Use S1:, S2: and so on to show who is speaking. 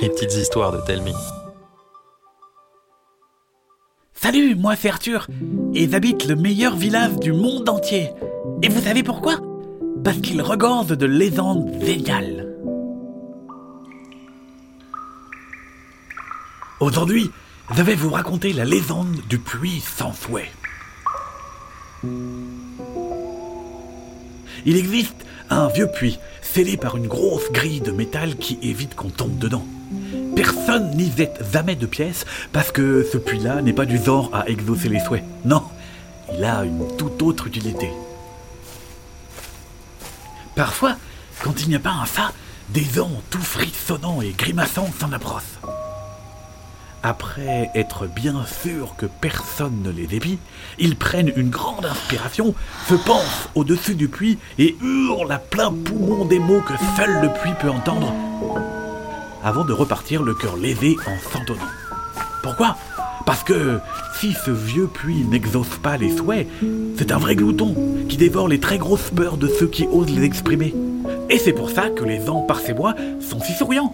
S1: Les petites histoires de Telmi.
S2: Salut, moi c'est Arthur, et j'habite le meilleur village du monde entier. Et vous savez pourquoi? Parce qu'il regorge de légendes géniales. Aujourd'hui, je vais vous raconter la légende du puits sans fouet. Il existe un vieux puits, scellé par une grosse grille de métal qui évite qu'on tombe dedans. Personne n'y jette jamais de pièces parce que ce puits-là n'est pas du genre à exaucer les souhaits. Non, il a une toute autre utilité. Parfois, quand il n'y a pas un ça, des gens tout frissonnants et grimaçants s'en approchent. Après être bien sûr que personne ne les épie, ils prennent une grande inspiration, se pensent au-dessus du puits et hurlent à plein poumon des mots que seul le puits peut entendre, avant de repartir le cœur lévé en s'entonnant. Pourquoi? Parce que si ce vieux puits n'exauce pas les souhaits, c'est un vrai glouton qui dévore les très grosses peurs de ceux qui osent les exprimer. Et c'est pour ça que les ans par ses bois sont si souriants.